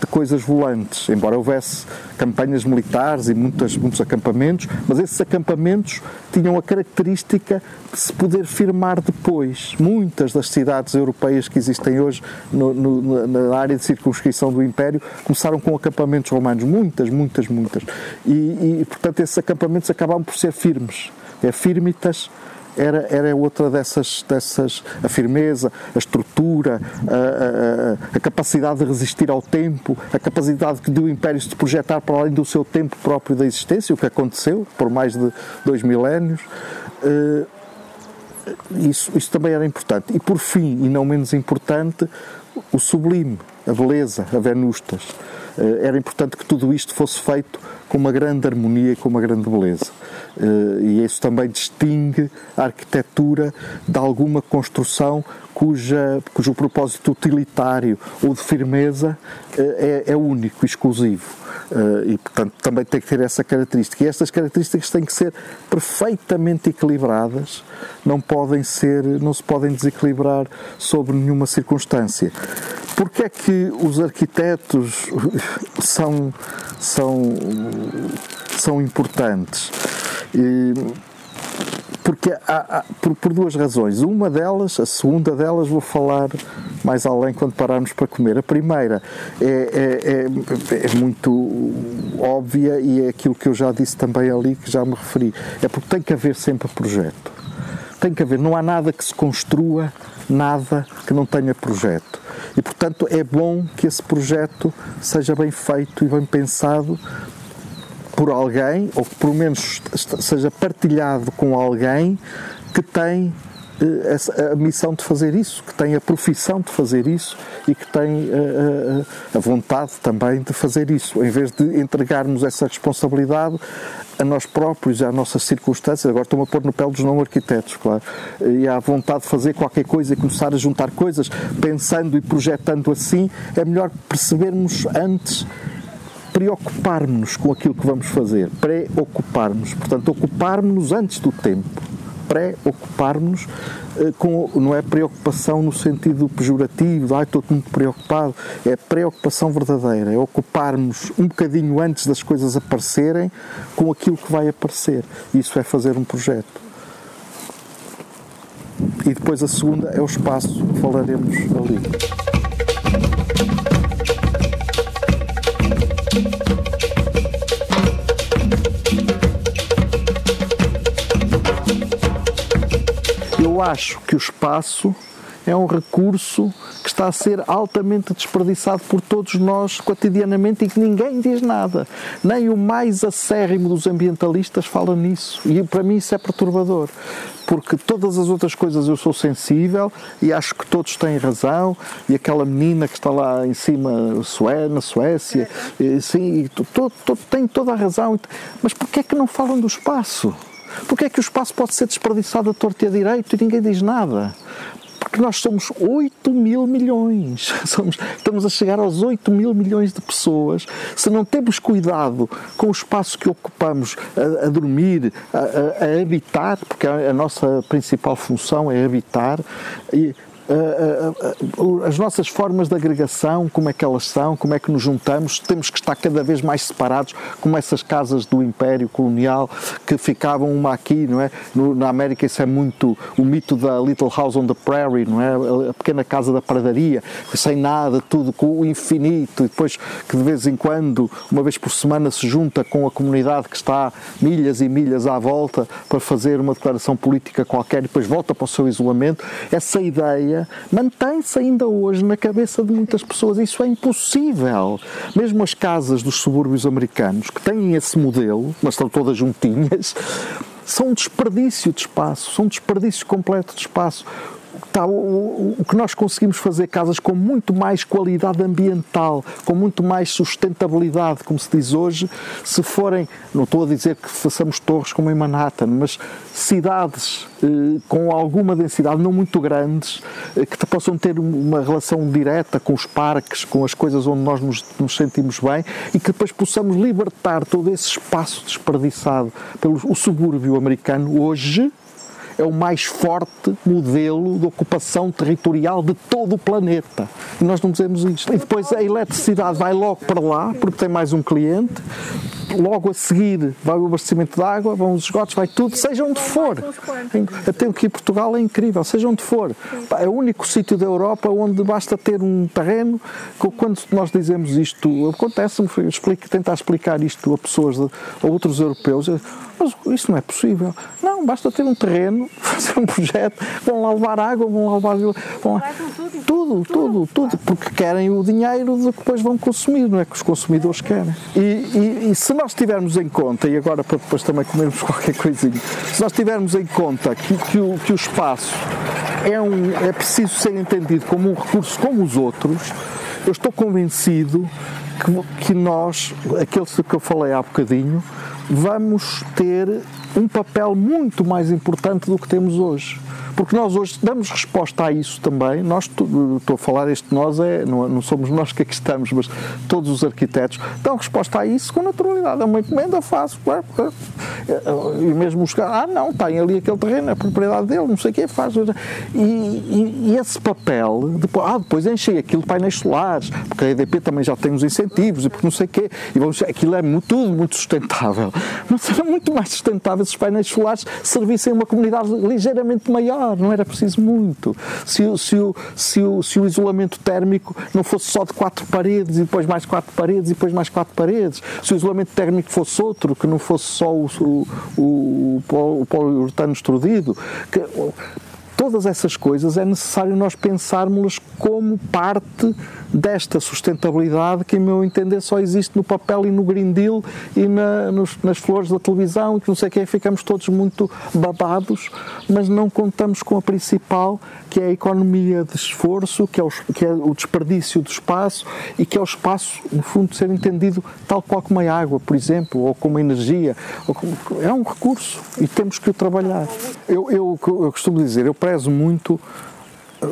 de coisas volantes, embora houvesse campanhas militares e muitas, muitos acampamentos, mas esses acampamentos tinham a característica de se poder firmar depois. Muitas das cidades europeias que existem hoje no, no, na área de circunscrição do Império começaram com acampamentos romanos, muitas, muitas, muitas. E, e portanto, esses acampamentos acabavam por ser firmes. É firmitas era, era outra dessas, dessas, a firmeza, a estrutura, a, a, a, capacidade de resistir ao tempo, a capacidade do Império se projetar para além do seu tempo próprio da existência, o que aconteceu por mais de dois milénios. Uh, isso, isso também era importante. E por fim, e não menos importante, o sublime, a beleza, a Venustas. Uh, era importante que tudo isto fosse feito com uma grande harmonia e com uma grande beleza. Eh, e isso também distingue a arquitetura de alguma construção cuja, cujo propósito utilitário ou de firmeza eh, é, é único, exclusivo. Uh, e, portanto, também tem que ter essa característica. E estas características têm que ser perfeitamente equilibradas, não podem ser, não se podem desequilibrar sob nenhuma circunstância. Porque é que os arquitetos são, são são importantes. E, porque há, há, por, por, duas razões. Uma delas, a segunda delas, vou falar mais além quando pararmos para comer. A primeira é, é, é, é, muito óbvia e é aquilo que eu já disse também ali, que já me referi. É porque tem que haver sempre projeto. Tem que haver, não há nada que se construa, nada que não tenha projeto. E, portanto, é bom que esse projeto seja bem feito e bem pensado por alguém, ou que pelo menos seja partilhado com alguém que tem eh, a missão de fazer isso, que tem a profissão de fazer isso e que tem a, eh, eh, a vontade também de fazer isso, em vez de entregarmos essa responsabilidade a nós próprios e às nossas circunstâncias. Agora estou-me a pôr no pé dos não arquitetos, claro. E à vontade de fazer qualquer coisa e começar a juntar coisas, pensando e projetando assim, é melhor percebermos antes preocupar-nos com aquilo que vamos fazer, preocupar-nos, portanto, ocupar-nos antes do tempo, preocupar-nos eh, com, não é preocupação no sentido pejorativo, ah, estou muito preocupado, é preocupação verdadeira, é ocupar-nos um bocadinho antes das coisas aparecerem com aquilo que vai aparecer. Isso é fazer um projeto. E depois a segunda é o espaço, falaremos ali. Eu acho que o espaço é um recurso que está a ser altamente desperdiçado por todos nós cotidianamente e que ninguém diz nada. Nem o mais acérrimo dos ambientalistas fala nisso. E para mim isso é perturbador. Porque todas as outras coisas eu sou sensível e acho que todos têm razão. E aquela menina que está lá em cima na Suécia, sim, tem toda a razão. Mas porquê é que não falam do espaço? Porque é que o espaço pode ser desperdiçado a torto e a direito e ninguém diz nada? Porque nós somos 8 mil milhões. Somos, estamos a chegar aos 8 mil milhões de pessoas. Se não temos cuidado com o espaço que ocupamos a, a dormir, a, a, a, habitar, porque a, nossa principal função é habitar, e as nossas formas de agregação, como é que elas são, como é que nos juntamos, temos que estar cada vez mais separados, como essas casas do Império Colonial que ficavam uma aqui, não é? No, na América isso é muito o mito da Little House on the Prairie, não é? A pequena casa da pradaria, sem nada, tudo com o infinito, e depois que de vez em quando, uma vez por semana, se junta com a comunidade que está milhas e milhas à volta para fazer uma declaração política qualquer e depois volta para o seu isolamento. Essa ideia mantém-se ainda hoje na cabeça de muitas pessoas. Isso é impossível. Mesmo as casas dos subúrbios americanos, que têm esse modelo, mas estão todas juntinhas, são um desperdício de espaço, são um desperdício completo de espaço está o, o, que nós conseguimos fazer casas com muito mais qualidade ambiental, com muito mais sustentabilidade, como se diz hoje, se forem, não estou a dizer que façamos torres como em Manhattan, mas cidades eh, com alguma densidade, não muito grandes, eh, que possam ter uma relação direta com os parques, com as coisas onde nós nos, nos sentimos bem e que depois possamos libertar todo esse espaço desperdiçado pelo o subúrbio americano hoje é o mais forte modelo de ocupação territorial de todo o planeta. E nós não dizemos isto. E depois a eletricidade vai logo para lá, porque tem mais um cliente, logo a seguir vai o abastecimento de água, vão os esgotos, vai tudo, seja onde for. Até aqui Portugal é incrível, seja onde for. É o único sítio da Europa onde basta ter um terreno. Quando nós dizemos isto, acontece-me tentar explicar isto a pessoas, a outros europeus, mas isso não é possível. Não, basta ter um terreno, fazer um projeto, vão lá levar água, vão lá levar. Vão lá, tudo, tudo, tudo, porque querem o dinheiro de que depois vão consumir, não é que os consumidores querem. E, e, e se nós tivermos em conta, e agora para depois também comermos qualquer coisinha, se nós tivermos em conta que, que, o, que o espaço é, um, é preciso ser entendido como um recurso como os outros, eu estou convencido que, que nós, aquele que eu falei há bocadinho, vamos ter um papel muito mais importante do que temos hoje Porque nós hoje damos resposta a isso também. Nós, estou a falar, este nós é, não, não somos nós que aqui estamos, mas todos os arquitetos dão resposta a isso com naturalidade. É uma encomenda, faço. E mesmo os caras, ah, não, tem ali aquele terreno, é propriedade dele, não sei o que faz. E, e, e, esse papel, depois, ah, depois enchei aquilo de painéis solares, porque a EDP também já tem os incentivos e porque não sei o quê. E vamos, aquilo é muito, tudo muito sustentável. Mas era muito mais sustentável se os painéis solares servissem uma comunidade ligeiramente maior, não era preciso muito. Se, se, o, se, o, se o isolamento térmico não fosse só de quatro paredes e depois mais quatro paredes e depois mais quatro paredes, se o isolamento térmico fosse outro, que não fosse só o, o, o, o poliuretano extrudido, que, todas essas coisas é necessário nós pensarmos como parte desta sustentabilidade que, em meu entender, só existe no papel e no Green Deal e na, nos, nas flores da televisão e que não sei o que, ficamos todos muito babados, mas não contamos com a principal, que é a economia de esforço, que é, o, que é o desperdício do espaço e que é o espaço, no fundo, ser entendido tal qual como a água, por exemplo, ou como a energia. Como, é um recurso e temos que o trabalhar. Eu, eu, eu costumo dizer, eu prezo muito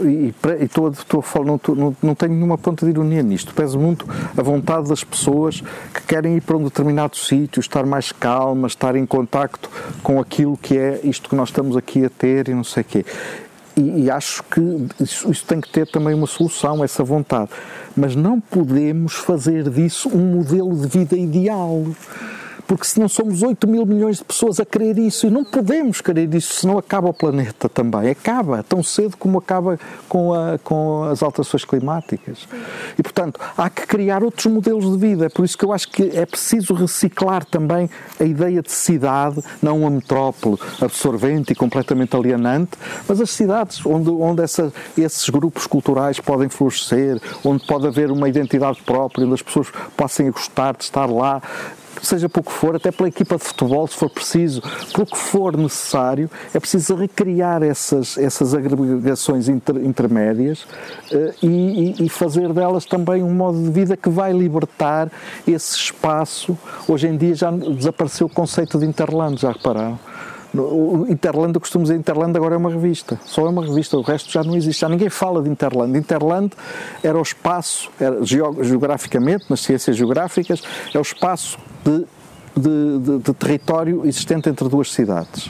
e, e estou, estou não, não, não tenho nenhuma ponta de ironia nisto, peso muito a vontade das pessoas que querem ir para um determinado sítio, estar mais calmas, estar em contacto com aquilo que é isto que nós estamos aqui a ter e não sei o quê. E, e, acho que isso, isso, tem que ter também uma solução, essa vontade. Mas não podemos fazer disso um modelo de vida ideal porque se não somos 8 mil milhões de pessoas a querer isso, e não podemos querer isso, senão acaba o planeta também. Acaba tão cedo como acaba com, a, com as alterações climáticas. E, portanto, há que criar outros modelos de vida. É por isso que eu acho que é preciso reciclar também a ideia de cidade, não uma metrópole absorvente e completamente alienante, mas as cidades onde, onde essa, esses grupos culturais podem florescer, onde pode haver uma identidade própria, onde as pessoas possam gostar de estar lá, seja por que for, até pela equipa de futebol, se for preciso, por que for necessário, é preciso recriar essas, essas agregações inter, intermédias uh, e, e, fazer delas também um modo de vida que vai libertar esse espaço. Hoje em dia já desapareceu o conceito de Interland, já repararam? O Interland, eu costumo dizer Interland agora é uma revista, só é uma revista, o resto já não existe, já ninguém fala de Interland. Interland era o espaço, era, geograficamente, nas ciências geográficas, é o espaço de, de, de, de território existente entre duas cidades.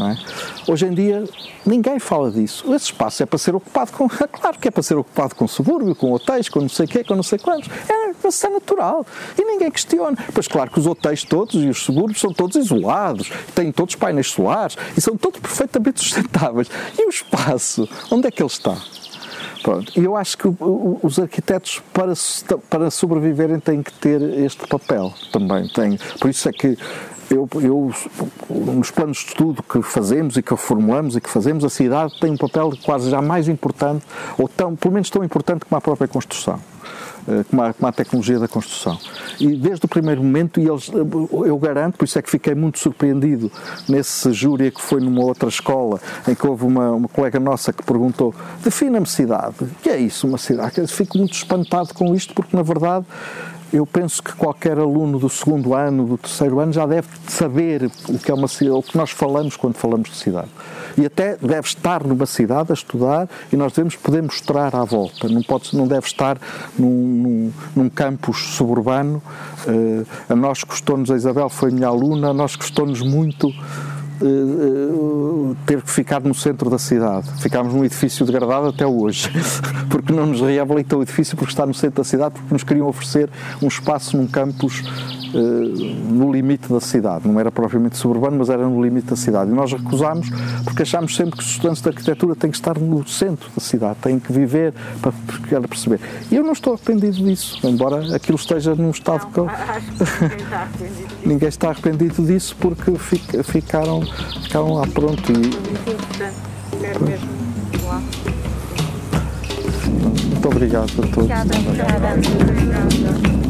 É? Hoje em dia ninguém fala disso. Esse espaço é para ser ocupado com. Claro que é para ser ocupado com subúrbio, com hotéis, com não sei o quê, com não sei quantos. É ser natural. E ninguém questiona. Pois claro que os hotéis todos e os subúrbios são todos isolados, têm todos painéis solares e são todos perfeitamente sustentáveis. E o espaço, onde é que ele está? Pronto. E eu acho que os arquitetos, para, para sobreviverem, têm que ter este papel também. Têm. Por isso é que eu, eu, nos planos de estudo que fazemos e que formulamos e que fazemos, a cidade tem um papel quase já mais importante, ou tão, pelo menos tão importante como a própria construção. Eh, como a, como a, tecnologia da construção. E desde o primeiro momento, e eles, eh, eu garanto, por isso é que fiquei muito surpreendido nesse júri que foi numa outra escola, em que houve uma, uma colega nossa que perguntou: defina-me cidade. O que é isso, uma cidade? Fico muito espantado com isto, porque na verdade eu penso que qualquer aluno do segundo ano, do terceiro ano, já deve saber o que é uma cidade, o que nós falamos quando falamos de cidade. E até deve estar numa cidade a estudar e nós devemos poder mostrar à volta. Não, pode, não deve estar num, num, num campus suburbano. Uh, a nós custou-nos, a Isabel foi minha aluna, a nós custou-nos muito ter que ficar no centro da cidade. Ficámos num edifício degradado até hoje, porque não nos reabilitou o edifício porque está no centro da cidade, porque nos queriam oferecer um espaço num campus no limite da cidade. Não era propriamente suburbano, mas era no limite da cidade. E nós recusámos porque achámos sempre que os estudantes de arquitetura têm que estar no centro da cidade, têm que viver para, para perceber. E eu não estou arrependido disso, embora aquilo esteja num estado não, que. Ninguém está arrependido disso. porque ficaram ficaram lá pronto e. Muito mesmo lá. Muito obrigado a todos. Obrigada, obrigada. obrigada.